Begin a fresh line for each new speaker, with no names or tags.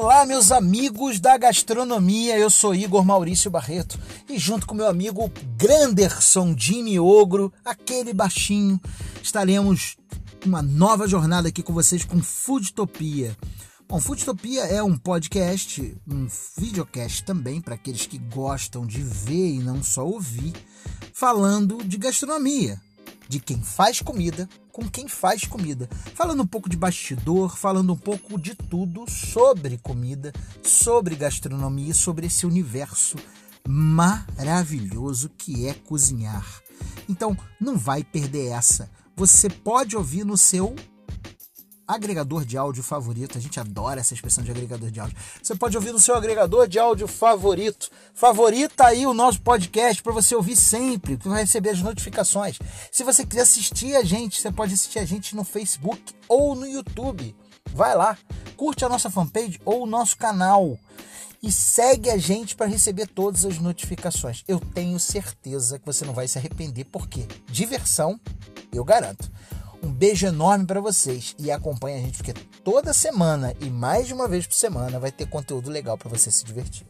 Olá, meus amigos da gastronomia. Eu sou Igor Maurício Barreto e junto com meu amigo Granderson Jimmy Ogro, aquele baixinho, estaremos uma nova jornada aqui com vocês com Foodtopia. Bom, Foodtopia é um podcast, um videocast também para aqueles que gostam de ver e não só ouvir, falando de gastronomia, de quem faz comida com quem faz comida, falando um pouco de bastidor, falando um pouco de tudo sobre comida, sobre gastronomia, sobre esse universo maravilhoso que é cozinhar. Então, não vai perder essa. Você pode ouvir no seu agregador de áudio favorito. A gente adora essa expressão de agregador de áudio. Você pode ouvir no seu agregador de áudio favorito. Favorita aí o nosso podcast para você ouvir sempre, para receber as notificações. Se você quiser assistir a gente, você pode assistir a gente no Facebook ou no YouTube. Vai lá, curte a nossa fanpage ou o nosso canal e segue a gente para receber todas as notificações. Eu tenho certeza que você não vai se arrepender, porque diversão, eu garanto. Um beijo enorme para vocês e acompanhe a gente porque toda semana e mais de uma vez por semana vai ter conteúdo legal para você se divertir.